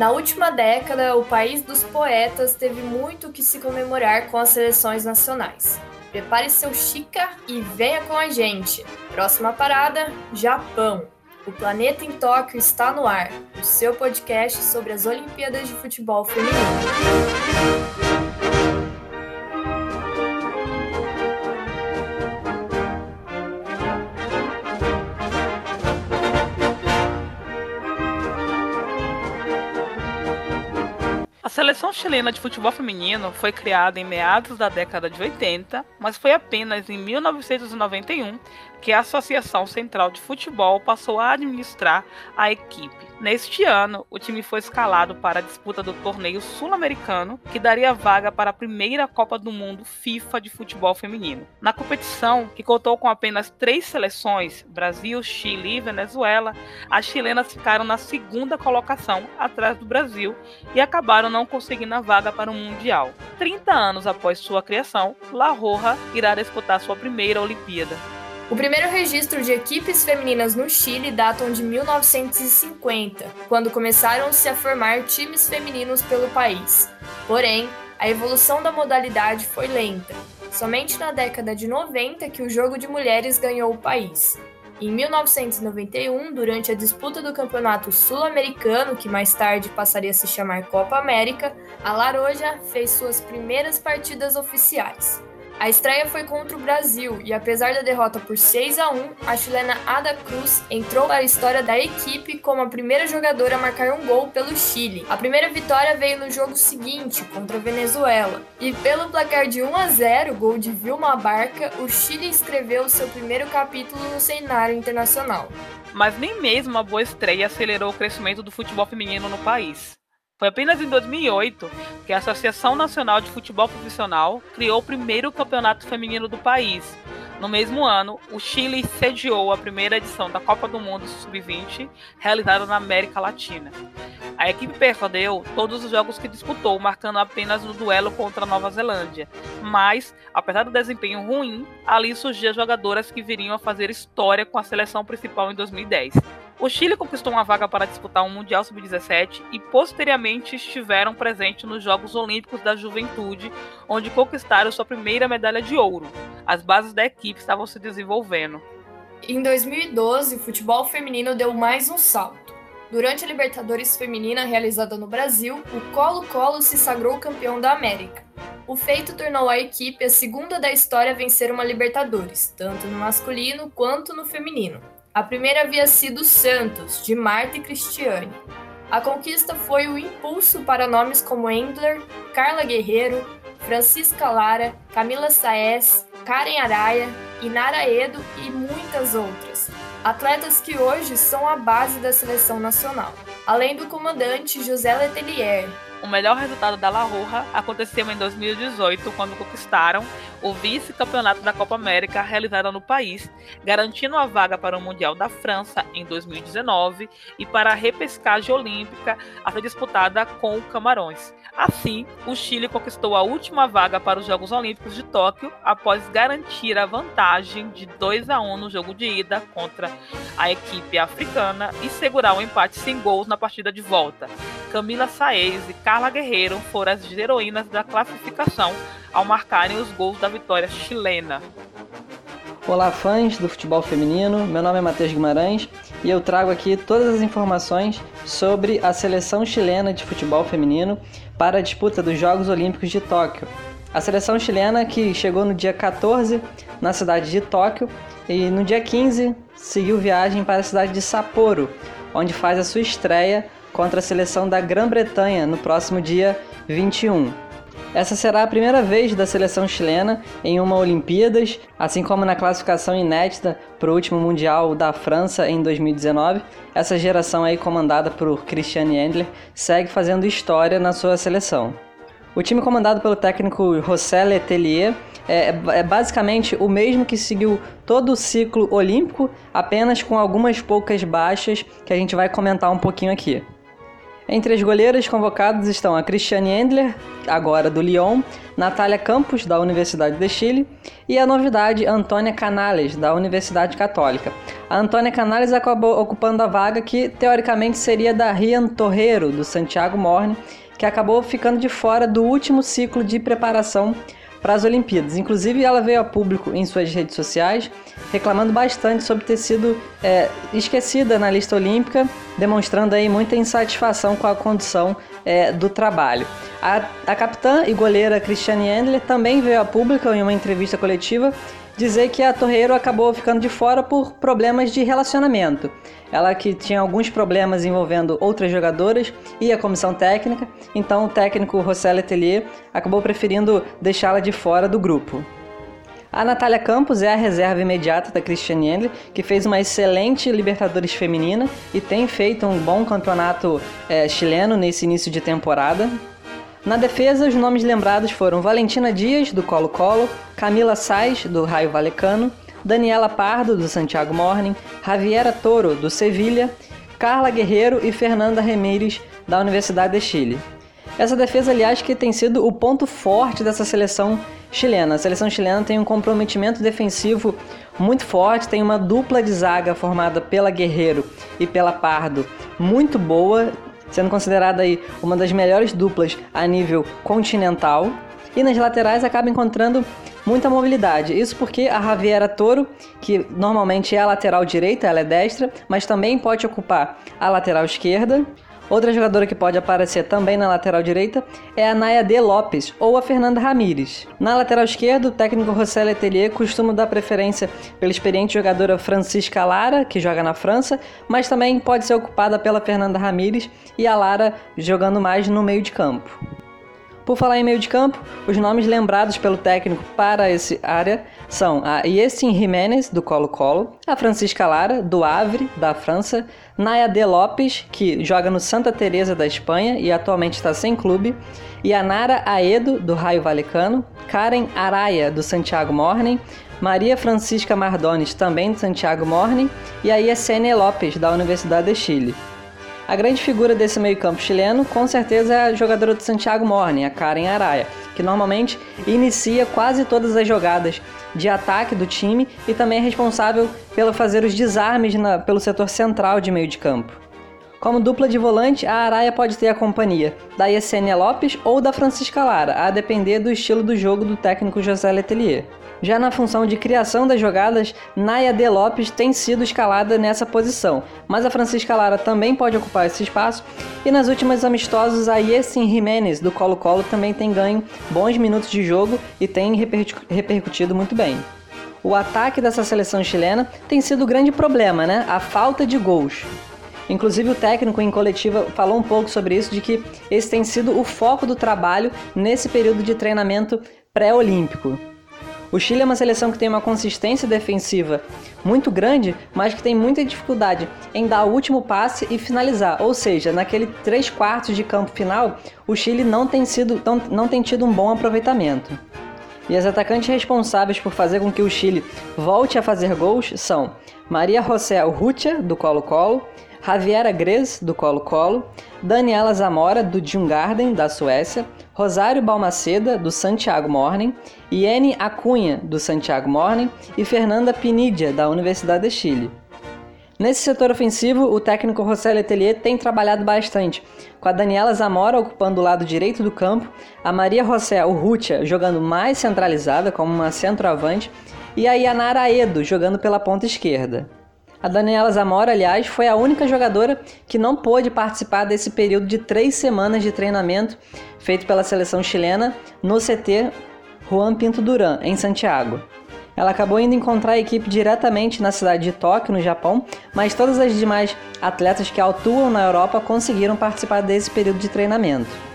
Na última década, o país dos poetas teve muito que se comemorar com as seleções nacionais. Prepare seu chica e venha com a gente. Próxima parada: Japão. O Planeta em Tóquio está no ar, o seu podcast sobre as Olimpíadas de Futebol Feminino. Seleção chilena de futebol feminino foi criada em meados da década de 80, mas foi apenas em 1991 que a Associação Central de Futebol passou a administrar a equipe. Neste ano, o time foi escalado para a disputa do torneio sul-americano, que daria vaga para a primeira Copa do Mundo FIFA de futebol feminino. Na competição, que contou com apenas três seleções Brasil, Chile e Venezuela as chilenas ficaram na segunda colocação, atrás do Brasil, e acabaram não conseguindo a vaga para o Mundial. 30 anos após sua criação, La Roja irá disputar sua primeira Olimpíada. O primeiro registro de equipes femininas no Chile datam de 1950, quando começaram-se a formar times femininos pelo país. Porém, a evolução da modalidade foi lenta. Somente na década de 90 que o jogo de mulheres ganhou o país. Em 1991, durante a disputa do Campeonato Sul-Americano, que mais tarde passaria a se chamar Copa América, a Laroja fez suas primeiras partidas oficiais. A estreia foi contra o Brasil e, apesar da derrota por 6 a 1, a chilena Ada Cruz entrou para a história da equipe como a primeira jogadora a marcar um gol pelo Chile. A primeira vitória veio no jogo seguinte, contra a Venezuela. E pelo placar de 1 a 0, gol de Vilma Barca, o Chile escreveu seu primeiro capítulo no cenário internacional. Mas nem mesmo a boa estreia acelerou o crescimento do futebol feminino no país. Foi apenas em 2008 que a Associação Nacional de Futebol Profissional criou o primeiro campeonato feminino do país. No mesmo ano, o Chile sediou a primeira edição da Copa do Mundo Sub-20, realizada na América Latina. A equipe perdeu todos os jogos que disputou, marcando apenas o duelo contra a Nova Zelândia. Mas, apesar do desempenho ruim, ali surgiam jogadoras que viriam a fazer história com a seleção principal em 2010. O Chile conquistou uma vaga para disputar um Mundial Sub-17 e posteriormente estiveram presentes nos Jogos Olímpicos da Juventude, onde conquistaram sua primeira medalha de ouro. As bases da equipe estavam se desenvolvendo. Em 2012, o futebol feminino deu mais um salto. Durante a Libertadores Feminina realizada no Brasil, o Colo-Colo se sagrou campeão da América. O feito tornou a equipe a segunda da história a vencer uma Libertadores, tanto no masculino quanto no feminino. A primeira havia sido Santos, de Marta e Cristiane. A conquista foi o impulso para nomes como Endler, Carla Guerreiro, Francisca Lara, Camila Saez, Karen Araia, Inara Edo e muitas outras. Atletas que hoje são a base da seleção nacional. Além do comandante José Letelier, o melhor resultado da La Roja aconteceu em 2018, quando conquistaram o vice-campeonato da Copa América realizada no país, garantindo a vaga para o Mundial da França em 2019 e para a repescagem olímpica a ser disputada com o Camarões. Assim, o Chile conquistou a última vaga para os Jogos Olímpicos de Tóquio após garantir a vantagem de 2 a 1 no jogo de ida contra a equipe africana e segurar o um empate sem gols na partida de volta. Camila Saez e Carla Guerreiro foram as heroínas da classificação ao marcarem os gols da vitória chilena. Olá, fãs do futebol feminino. Meu nome é Matheus Guimarães e eu trago aqui todas as informações sobre a seleção chilena de futebol feminino para a disputa dos Jogos Olímpicos de Tóquio. A seleção chilena que chegou no dia 14 na cidade de Tóquio e no dia 15 seguiu viagem para a cidade de Sapporo, onde faz a sua estreia contra a seleção da Grã-Bretanha no próximo dia 21. Essa será a primeira vez da seleção chilena em uma Olimpíadas, assim como na classificação inédita para o último Mundial da França em 2019. Essa geração aí comandada por Christiane Endler segue fazendo história na sua seleção. O time comandado pelo técnico José Letelier é, é, basicamente o mesmo que seguiu todo o ciclo olímpico, apenas com algumas poucas baixas que a gente vai comentar um pouquinho aqui. Entre as goleiras convocadas estão a Cristiane Endler, agora do Lyon, Natália Campos, da Universidade de Chile, e a novidade Antônia Canales, da Universidade Católica. A Antônia Canales acabou ocupando a vaga que teoricamente seria da Rian Torreiro, do Santiago Morne, que acabou ficando de fora do último ciclo de preparação para as Olimpíadas. Inclusive, ela veio a público em suas redes sociais reclamando bastante sobre ter sido é, esquecida na lista olímpica, demonstrando aí muita insatisfação com a condição é, do trabalho. A, a capitã e goleira Cristiane Endler também veio a público em uma entrevista coletiva dizer que a Torreiro acabou ficando de fora por problemas de relacionamento. Ela que tinha alguns problemas envolvendo outras jogadoras e a comissão técnica, então o técnico Rossel Letelier acabou preferindo deixá-la de fora do grupo. A Natália Campos é a reserva imediata da Christiane Endler, que fez uma excelente Libertadores feminina e tem feito um bom campeonato é, chileno nesse início de temporada. Na defesa, os nomes lembrados foram Valentina Dias, do Colo-Colo, Camila Sais, do Raio Valecano, Daniela Pardo, do Santiago Morning, Javiera Toro, do Sevilha, Carla Guerreiro e Fernanda Remires, da Universidade de Chile. Essa defesa, aliás, que tem sido o ponto forte dessa seleção chilena. A seleção chilena tem um comprometimento defensivo muito forte, tem uma dupla de zaga formada pela Guerreiro e pela Pardo muito boa, sendo considerada aí uma das melhores duplas a nível continental. E nas laterais acaba encontrando muita mobilidade. Isso porque a Javiera Toro, que normalmente é a lateral direita, ela é destra, mas também pode ocupar a lateral esquerda. Outra jogadora que pode aparecer também na lateral direita é a Naya D. Lopes ou a Fernanda Ramires. Na lateral esquerda, o técnico José Letelier costuma dar preferência pela experiente jogadora Francisca Lara, que joga na França, mas também pode ser ocupada pela Fernanda Ramires e a Lara jogando mais no meio de campo. Por falar em meio de campo, os nomes lembrados pelo técnico para essa área são a Yessin Jiménez, do Colo-Colo, a Francisca Lara, do Avre, da França, Naya De Lopes, que joga no Santa Teresa da Espanha e atualmente está sem clube, e a Nara Aedo, do Raio Valecano, Karen Araya, do Santiago Morning, Maria Francisca Mardones, também do Santiago Morning, e a Yesenia Lopes, da Universidade de Chile. A grande figura desse meio-campo chileno, com certeza, é a jogadora do Santiago Morning, a Karen Araya, que normalmente inicia quase todas as jogadas de ataque do time e também é responsável pelo fazer os desarmes na, pelo setor central de meio de campo. Como dupla de volante, a Araya pode ter a companhia da Yesenia Lopes ou da Francisca Lara, a depender do estilo do jogo do técnico José Letelier. Já na função de criação das jogadas, Naya De Lopes tem sido escalada nessa posição, mas a Francisca Lara também pode ocupar esse espaço. E nas últimas amistosos, a Yessin Jimenez do Colo-Colo também tem ganho bons minutos de jogo e tem repercutido muito bem. O ataque dessa seleção chilena tem sido o grande problema, né? A falta de gols. Inclusive o técnico em coletiva falou um pouco sobre isso, de que esse tem sido o foco do trabalho nesse período de treinamento pré-olímpico. O Chile é uma seleção que tem uma consistência defensiva muito grande, mas que tem muita dificuldade em dar o último passe e finalizar. Ou seja, naquele 3 quartos de campo final, o Chile não tem, sido, não, não tem tido um bom aproveitamento. E as atacantes responsáveis por fazer com que o Chile volte a fazer gols são Maria José Urrutia, do Colo-Colo, Javiera Grez, do Colo-Colo, Daniela Zamora, do Djungarden, da Suécia, Rosário Balmaceda, do Santiago Morning, Iene Acunha, do Santiago Morning e Fernanda Pinidia, da Universidade de Chile. Nesse setor ofensivo, o técnico José Letelier tem trabalhado bastante, com a Daniela Zamora ocupando o lado direito do campo, a Maria José Urrutia jogando mais centralizada como uma centroavante e a Yanara Aedo jogando pela ponta esquerda. A Daniela Zamora, aliás, foi a única jogadora que não pôde participar desse período de três semanas de treinamento feito pela seleção chilena no CT Juan Pinto Duran, em Santiago. Ela acabou indo encontrar a equipe diretamente na cidade de Tóquio, no Japão, mas todas as demais atletas que atuam na Europa conseguiram participar desse período de treinamento.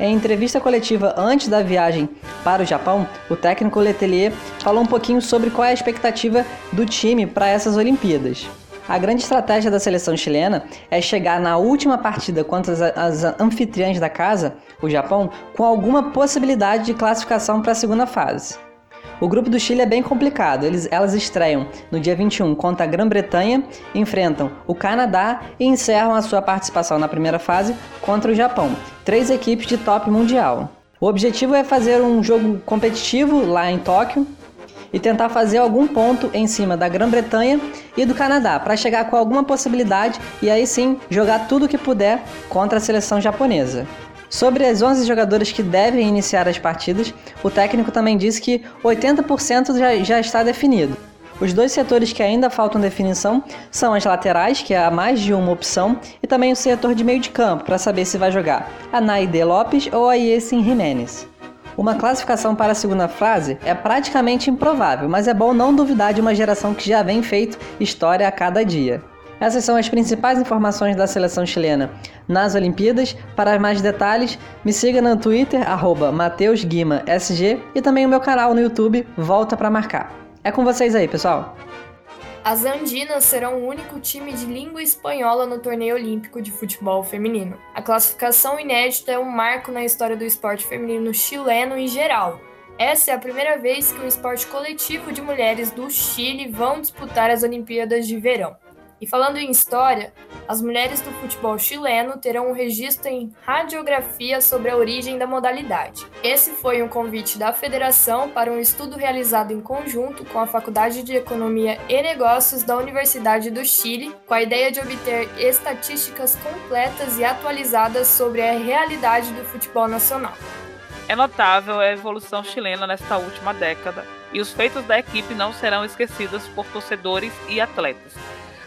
Em entrevista coletiva antes da viagem para o Japão, o técnico Letelier falou um pouquinho sobre qual é a expectativa do time para essas Olimpíadas. A grande estratégia da seleção chilena é chegar na última partida contra as, as anfitriãs da casa, o Japão, com alguma possibilidade de classificação para a segunda fase. O grupo do Chile é bem complicado. Eles, elas estreiam no dia 21 contra a Grã-Bretanha, enfrentam o Canadá e encerram a sua participação na primeira fase contra o Japão. Três equipes de top mundial. O objetivo é fazer um jogo competitivo lá em Tóquio e tentar fazer algum ponto em cima da Grã-Bretanha e do Canadá para chegar com alguma possibilidade e aí sim jogar tudo o que puder contra a seleção japonesa. Sobre as 11 jogadoras que devem iniciar as partidas, o técnico também disse que 80% já, já está definido. Os dois setores que ainda faltam definição são as laterais, que há mais de uma opção, e também o setor de meio de campo, para saber se vai jogar a Naide Lopes ou a Yesin Jimenez. Uma classificação para a segunda fase é praticamente improvável, mas é bom não duvidar de uma geração que já vem feito história a cada dia. Essas são as principais informações da seleção chilena nas Olimpíadas. Para mais detalhes, me siga no Twitter, MatheusGuimaSG e também o meu canal no YouTube, Volta para Marcar. É com vocês aí, pessoal! As Andinas serão o único time de língua espanhola no torneio olímpico de futebol feminino. A classificação inédita é um marco na história do esporte feminino chileno em geral. Essa é a primeira vez que um esporte coletivo de mulheres do Chile vão disputar as Olimpíadas de Verão. E falando em história, as mulheres do futebol chileno terão um registro em radiografia sobre a origem da modalidade. Esse foi um convite da federação para um estudo realizado em conjunto com a Faculdade de Economia e Negócios da Universidade do Chile, com a ideia de obter estatísticas completas e atualizadas sobre a realidade do futebol nacional. É notável a evolução chilena nesta última década, e os feitos da equipe não serão esquecidos por torcedores e atletas.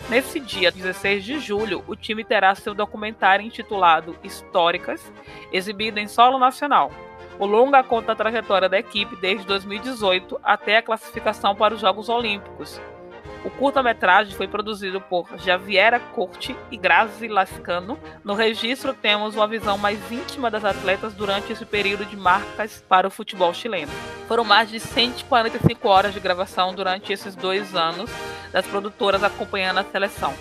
Nesse dia, 16 de julho, o time terá seu documentário intitulado Históricas, exibido em solo nacional. O longa conta a trajetória da equipe desde 2018 até a classificação para os Jogos Olímpicos, o curta-metragem foi produzido por Javiera Corte e Grazi Lascano. No registro temos uma visão mais íntima das atletas durante esse período de marcas para o futebol chileno. Foram mais de 145 horas de gravação durante esses dois anos das produtoras acompanhando a seleção.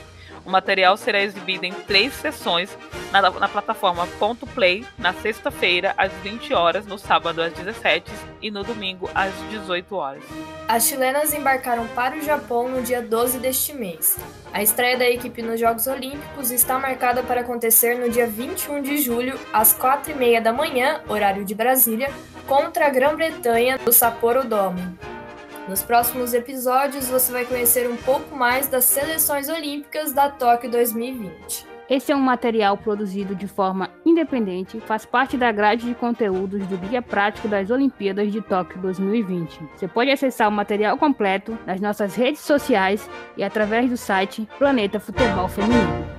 O material será exibido em três sessões na, na plataforma Ponto Play na sexta-feira às 20 horas, no sábado às 17 e no domingo às 18 horas. As chilenas embarcaram para o Japão no dia 12 deste mês. A estreia da equipe nos Jogos Olímpicos está marcada para acontecer no dia 21 de julho, às 4h30 da manhã, horário de Brasília, contra a Grã-Bretanha no Sapporo Dome. Nos próximos episódios você vai conhecer um pouco mais das seleções olímpicas da Tóquio 2020. Esse é um material produzido de forma independente, faz parte da grade de conteúdos do Guia Prático das Olimpíadas de Tóquio 2020. Você pode acessar o material completo nas nossas redes sociais e através do site Planeta Futebol Feminino.